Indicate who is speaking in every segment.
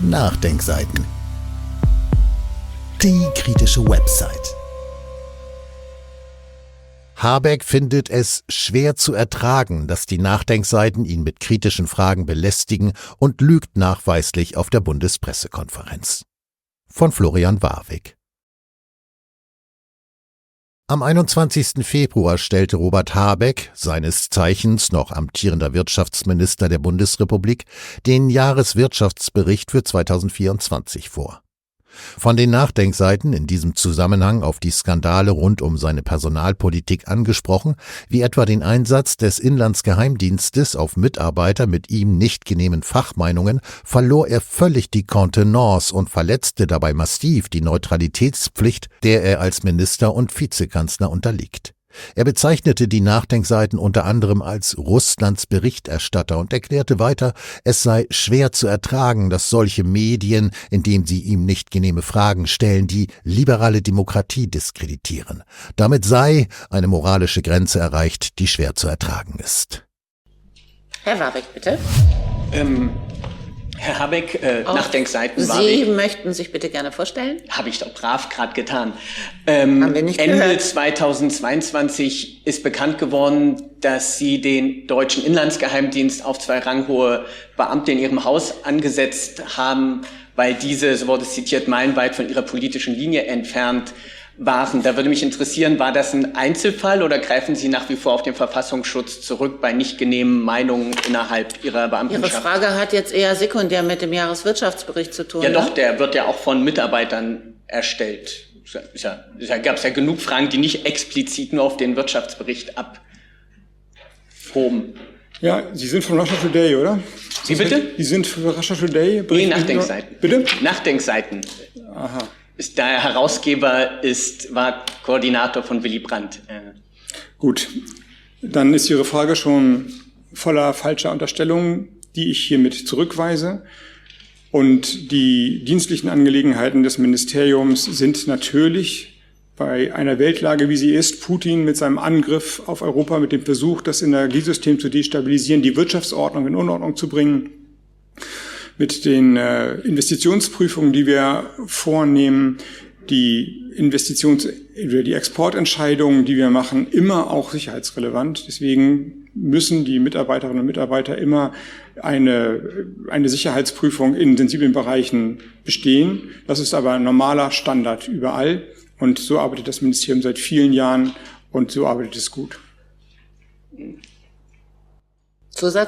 Speaker 1: Nachdenkseiten. Die kritische Website. Habeck findet es schwer zu ertragen, dass die Nachdenkseiten ihn mit kritischen Fragen belästigen und lügt nachweislich auf der Bundespressekonferenz. Von Florian Warwick. Am 21. Februar stellte Robert Habeck, seines Zeichens noch amtierender Wirtschaftsminister der Bundesrepublik, den Jahreswirtschaftsbericht für 2024 vor. Von den Nachdenkseiten in diesem Zusammenhang auf die Skandale rund um seine Personalpolitik angesprochen, wie etwa den Einsatz des Inlandsgeheimdienstes auf Mitarbeiter mit ihm nicht genehmen Fachmeinungen, verlor er völlig die Kontenance und verletzte dabei massiv die Neutralitätspflicht, der er als Minister und Vizekanzler unterliegt. Er bezeichnete die Nachdenkseiten unter anderem als Russlands Berichterstatter und erklärte weiter, es sei schwer zu ertragen, dass solche Medien, indem sie ihm nicht genehme Fragen stellen, die liberale Demokratie diskreditieren. Damit sei eine moralische Grenze erreicht, die schwer zu ertragen ist.
Speaker 2: Herr Warwick, bitte.
Speaker 3: Ähm, Herr Habeck, äh, Nachdenkseiten
Speaker 2: Sie
Speaker 3: Warwick.
Speaker 2: möchten sich bitte gerne vorstellen?
Speaker 3: Habe ich doch brav gerade getan. Ähm,
Speaker 2: Haben wir nicht
Speaker 3: Ende
Speaker 2: gehört.
Speaker 3: 2022 ist bekannt geworden, dass Sie den deutschen Inlandsgeheimdienst auf zwei ranghohe Beamte in Ihrem Haus angesetzt haben, weil diese, so wurde es zitiert, meilenweit von ihrer politischen Linie entfernt waren. Da würde mich interessieren, war das ein Einzelfall oder greifen Sie nach wie vor auf den Verfassungsschutz zurück bei nicht genehmen Meinungen innerhalb Ihrer
Speaker 2: Ihre
Speaker 3: Beamtenschaft?
Speaker 2: Frage hat jetzt eher sekundär mit dem Jahreswirtschaftsbericht zu tun.
Speaker 3: Ja,
Speaker 2: ne?
Speaker 3: doch, der wird ja auch von Mitarbeitern erstellt. Ist ja, gab es ja genug Fragen, die nicht explizit nur auf den Wirtschaftsbericht abhoben.
Speaker 4: Ja, Sie sind von Russia Today, oder?
Speaker 3: Wie bitte?
Speaker 4: Sie sind für Russia Today?
Speaker 3: Nee, Nachdenkseiten.
Speaker 4: Bitte?
Speaker 3: Nachdenkseiten. Ist, der Herausgeber ist, war Koordinator von Willy Brandt. Äh,
Speaker 4: Gut. Dann ist Ihre Frage schon voller falscher Unterstellungen, die ich hiermit zurückweise. Und die dienstlichen Angelegenheiten des Ministeriums sind natürlich bei einer Weltlage, wie sie ist, Putin mit seinem Angriff auf Europa, mit dem Versuch, das Energiesystem zu destabilisieren, die Wirtschaftsordnung in Unordnung zu bringen, mit den äh, Investitionsprüfungen, die wir vornehmen, die Investitions- oder die Exportentscheidungen, die wir machen, immer auch sicherheitsrelevant. Deswegen müssen die Mitarbeiterinnen und Mitarbeiter immer eine, eine Sicherheitsprüfung in sensiblen Bereichen bestehen. Das ist aber ein normaler Standard überall. Und so arbeitet das Ministerium seit vielen Jahren und so arbeitet es gut.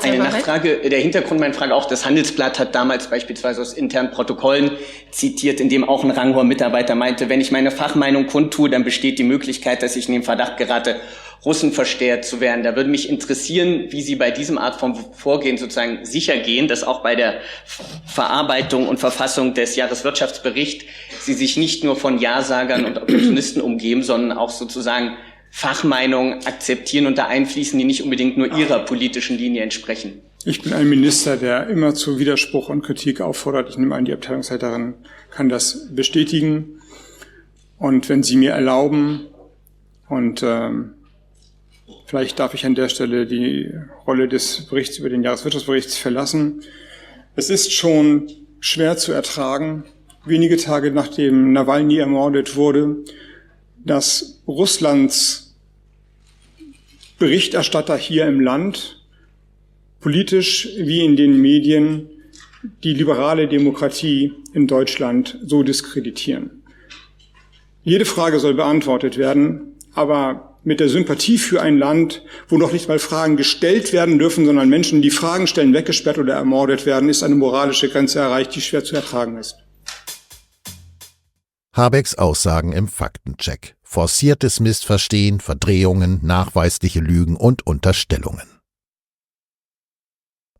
Speaker 3: Eine? Nachfrage, der Hintergrund meiner Frage auch, das Handelsblatt hat damals beispielsweise aus internen Protokollen zitiert, in dem auch ein ranghoher Mitarbeiter meinte, wenn ich meine Fachmeinung kundtue, dann besteht die Möglichkeit, dass ich in den Verdacht gerate, Russenversteher zu werden. Da würde mich interessieren, wie Sie bei diesem Art von Vorgehen sozusagen sicher gehen, dass auch bei der Verarbeitung und Verfassung des Jahreswirtschaftsberichts Sie sich nicht nur von Ja-Sagern und Opportunisten umgeben, sondern auch sozusagen Fachmeinungen akzeptieren und da einfließen, die nicht unbedingt nur Ihrer politischen Linie entsprechen.
Speaker 4: Ich bin ein Minister, der immer zu Widerspruch und Kritik auffordert. Ich nehme an, die Abteilungsleiterin kann das bestätigen. Und wenn Sie mir erlauben, und ähm, vielleicht darf ich an der Stelle die Rolle des Berichts über den Jahreswirtschaftsbericht verlassen. Es ist schon schwer zu ertragen, wenige Tage nachdem Nawalny ermordet wurde, dass Russlands Berichterstatter hier im Land politisch wie in den Medien die liberale Demokratie in Deutschland so diskreditieren. Jede Frage soll beantwortet werden, aber mit der Sympathie für ein Land, wo noch nicht mal Fragen gestellt werden dürfen, sondern Menschen, die Fragen stellen, weggesperrt oder ermordet werden, ist eine moralische Grenze erreicht, die schwer zu ertragen ist.
Speaker 1: Habecks Aussagen im Faktencheck. Forciertes Missverstehen, Verdrehungen, nachweisliche Lügen und Unterstellungen.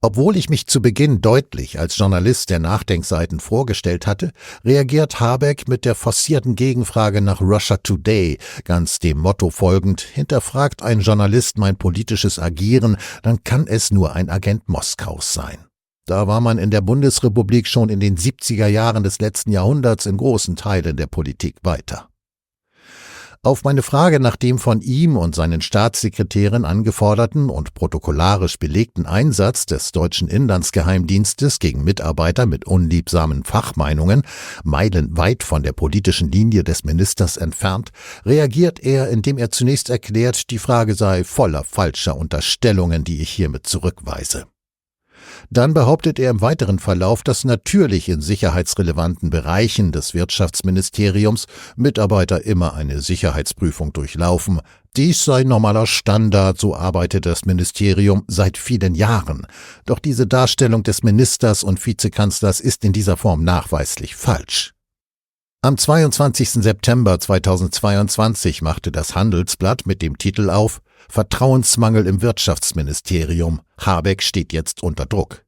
Speaker 1: Obwohl ich mich zu Beginn deutlich als Journalist der Nachdenkseiten vorgestellt hatte, reagiert Habeck mit der forcierten Gegenfrage nach Russia Today, ganz dem Motto folgend, hinterfragt ein Journalist mein politisches Agieren, dann kann es nur ein Agent Moskaus sein. Da war man in der Bundesrepublik schon in den 70er Jahren des letzten Jahrhunderts in großen Teilen der Politik weiter. Auf meine Frage nach dem von ihm und seinen Staatssekretären angeforderten und protokollarisch belegten Einsatz des deutschen Inlandsgeheimdienstes gegen Mitarbeiter mit unliebsamen Fachmeinungen, meilenweit von der politischen Linie des Ministers entfernt, reagiert er, indem er zunächst erklärt, die Frage sei voller falscher Unterstellungen, die ich hiermit zurückweise. Dann behauptet er im weiteren Verlauf, dass natürlich in sicherheitsrelevanten Bereichen des Wirtschaftsministeriums Mitarbeiter immer eine Sicherheitsprüfung durchlaufen. Dies sei normaler Standard, so arbeitet das Ministerium seit vielen Jahren. Doch diese Darstellung des Ministers und Vizekanzlers ist in dieser Form nachweislich falsch. Am 22. September 2022 machte das Handelsblatt mit dem Titel auf Vertrauensmangel im Wirtschaftsministerium. Habeck steht jetzt unter Druck.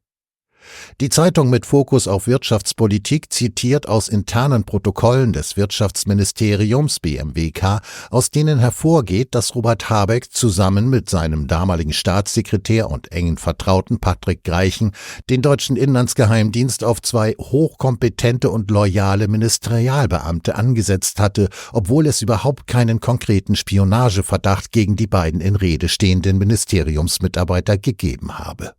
Speaker 1: Die Zeitung mit Fokus auf Wirtschaftspolitik zitiert aus internen Protokollen des Wirtschaftsministeriums BMWK, aus denen hervorgeht, dass Robert Habeck zusammen mit seinem damaligen Staatssekretär und engen Vertrauten Patrick Greichen den deutschen Inlandsgeheimdienst auf zwei hochkompetente und loyale Ministerialbeamte angesetzt hatte, obwohl es überhaupt keinen konkreten Spionageverdacht gegen die beiden in Rede stehenden Ministeriumsmitarbeiter gegeben habe.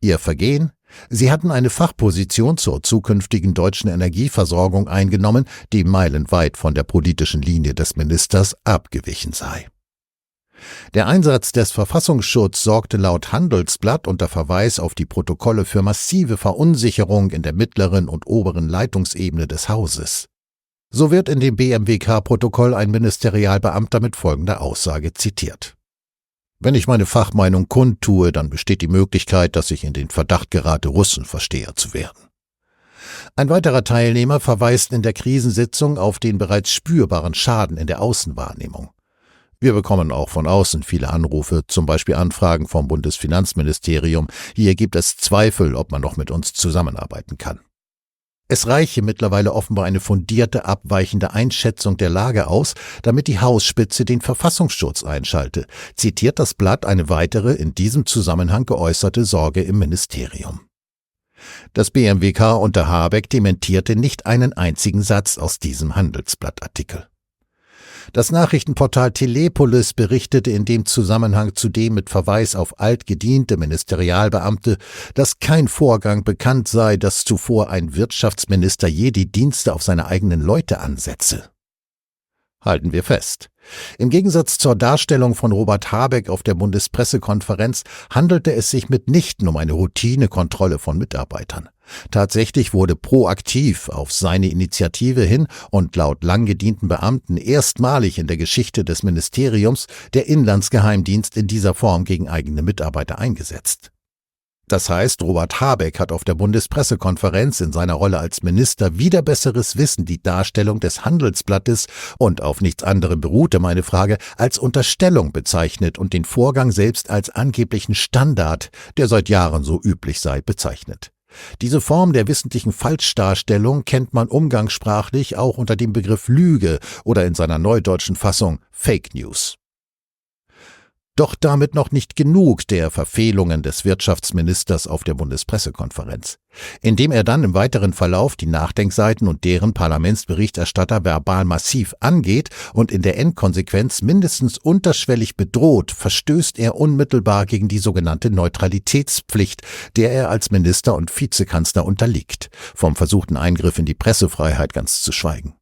Speaker 1: Ihr Vergehen Sie hatten eine Fachposition zur zukünftigen deutschen Energieversorgung eingenommen, die meilenweit von der politischen Linie des Ministers abgewichen sei. Der Einsatz des Verfassungsschutzes sorgte laut Handelsblatt unter Verweis auf die Protokolle für massive Verunsicherung in der mittleren und oberen Leitungsebene des Hauses. So wird in dem BMWK-Protokoll ein Ministerialbeamter mit folgender Aussage zitiert. Wenn ich meine Fachmeinung kundtue, dann besteht die Möglichkeit, dass ich in den Verdacht gerate, Russenversteher zu werden. Ein weiterer Teilnehmer verweist in der Krisensitzung auf den bereits spürbaren Schaden in der Außenwahrnehmung. Wir bekommen auch von außen viele Anrufe, zum Beispiel Anfragen vom Bundesfinanzministerium. Hier gibt es Zweifel, ob man noch mit uns zusammenarbeiten kann. Es reiche mittlerweile offenbar eine fundierte, abweichende Einschätzung der Lage aus, damit die Hausspitze den Verfassungsschutz einschalte, zitiert das Blatt eine weitere in diesem Zusammenhang geäußerte Sorge im Ministerium. Das BMWK unter Habeck dementierte nicht einen einzigen Satz aus diesem Handelsblattartikel. Das Nachrichtenportal Telepolis berichtete in dem Zusammenhang zudem mit Verweis auf altgediente Ministerialbeamte, dass kein Vorgang bekannt sei, dass zuvor ein Wirtschaftsminister je die Dienste auf seine eigenen Leute ansetze. Halten wir fest. Im Gegensatz zur Darstellung von Robert Habeck auf der Bundespressekonferenz handelte es sich mitnichten um eine Routinekontrolle von Mitarbeitern. Tatsächlich wurde proaktiv auf seine Initiative hin und laut lang gedienten Beamten erstmalig in der Geschichte des Ministeriums der Inlandsgeheimdienst in dieser Form gegen eigene Mitarbeiter eingesetzt. Das heißt, Robert Habeck hat auf der Bundespressekonferenz in seiner Rolle als Minister wieder besseres Wissen die Darstellung des Handelsblattes und auf nichts anderem beruhte meine Frage als Unterstellung bezeichnet und den Vorgang selbst als angeblichen Standard, der seit Jahren so üblich sei, bezeichnet. Diese Form der wissentlichen Falschdarstellung kennt man umgangssprachlich auch unter dem Begriff Lüge oder in seiner neudeutschen Fassung Fake News. Doch damit noch nicht genug der Verfehlungen des Wirtschaftsministers auf der Bundespressekonferenz. Indem er dann im weiteren Verlauf die Nachdenkseiten und deren Parlamentsberichterstatter verbal massiv angeht und in der Endkonsequenz mindestens unterschwellig bedroht, verstößt er unmittelbar gegen die sogenannte Neutralitätspflicht, der er als Minister und Vizekanzler unterliegt, vom versuchten Eingriff in die Pressefreiheit ganz zu schweigen.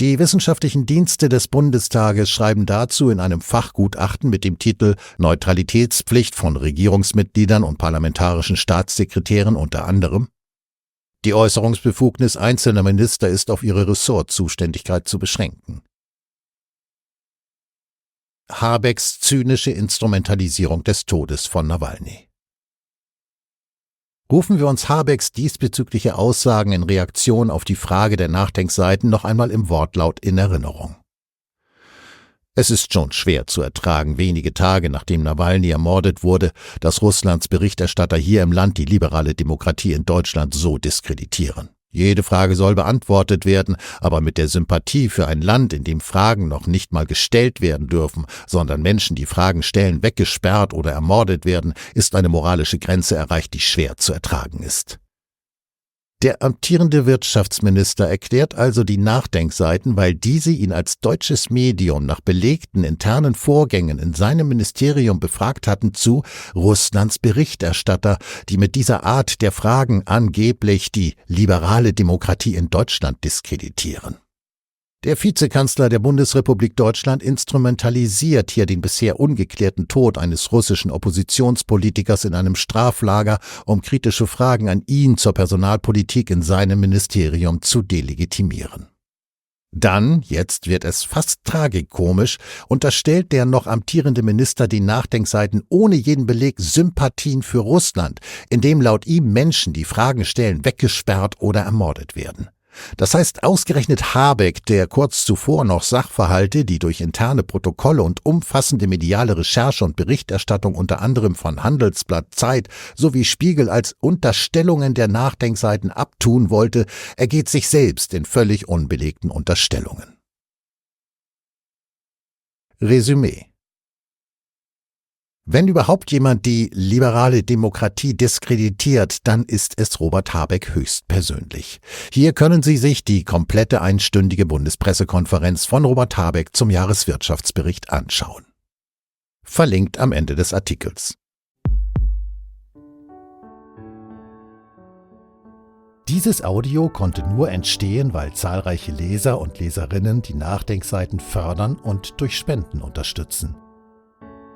Speaker 1: Die wissenschaftlichen Dienste des Bundestages schreiben dazu in einem Fachgutachten mit dem Titel Neutralitätspflicht von Regierungsmitgliedern und parlamentarischen Staatssekretären unter anderem Die Äußerungsbefugnis einzelner Minister ist auf ihre Ressortzuständigkeit zu beschränken. Habecks zynische Instrumentalisierung des Todes von Nawalny Rufen wir uns Habecks diesbezügliche Aussagen in Reaktion auf die Frage der Nachdenkseiten noch einmal im Wortlaut in Erinnerung. Es ist schon schwer zu ertragen, wenige Tage nachdem Nawalny ermordet wurde, dass Russlands Berichterstatter hier im Land die liberale Demokratie in Deutschland so diskreditieren. Jede Frage soll beantwortet werden, aber mit der Sympathie für ein Land, in dem Fragen noch nicht mal gestellt werden dürfen, sondern Menschen, die Fragen stellen, weggesperrt oder ermordet werden, ist eine moralische Grenze erreicht, die schwer zu ertragen ist. Der amtierende Wirtschaftsminister erklärt also die Nachdenkseiten, weil diese ihn als deutsches Medium nach belegten internen Vorgängen in seinem Ministerium befragt hatten, zu Russlands Berichterstatter, die mit dieser Art der Fragen angeblich die liberale Demokratie in Deutschland diskreditieren. Der Vizekanzler der Bundesrepublik Deutschland instrumentalisiert hier den bisher ungeklärten Tod eines russischen Oppositionspolitikers in einem Straflager, um kritische Fragen an ihn zur Personalpolitik in seinem Ministerium zu delegitimieren. Dann, jetzt wird es fast tragikomisch, unterstellt der noch amtierende Minister den Nachdenkseiten ohne jeden Beleg Sympathien für Russland, indem laut ihm Menschen, die Fragen stellen, weggesperrt oder ermordet werden. Das heißt, ausgerechnet Habeck, der kurz zuvor noch Sachverhalte, die durch interne Protokolle und umfassende mediale Recherche und Berichterstattung unter anderem von Handelsblatt, Zeit sowie Spiegel als Unterstellungen der Nachdenkseiten abtun wollte, ergeht sich selbst in völlig unbelegten Unterstellungen. Resümee wenn überhaupt jemand die liberale Demokratie diskreditiert, dann ist es Robert Habeck höchstpersönlich. Hier können Sie sich die komplette einstündige Bundespressekonferenz von Robert Habeck zum Jahreswirtschaftsbericht anschauen. Verlinkt am Ende des Artikels. Dieses Audio konnte nur entstehen, weil zahlreiche Leser und Leserinnen die Nachdenkseiten fördern und durch Spenden unterstützen.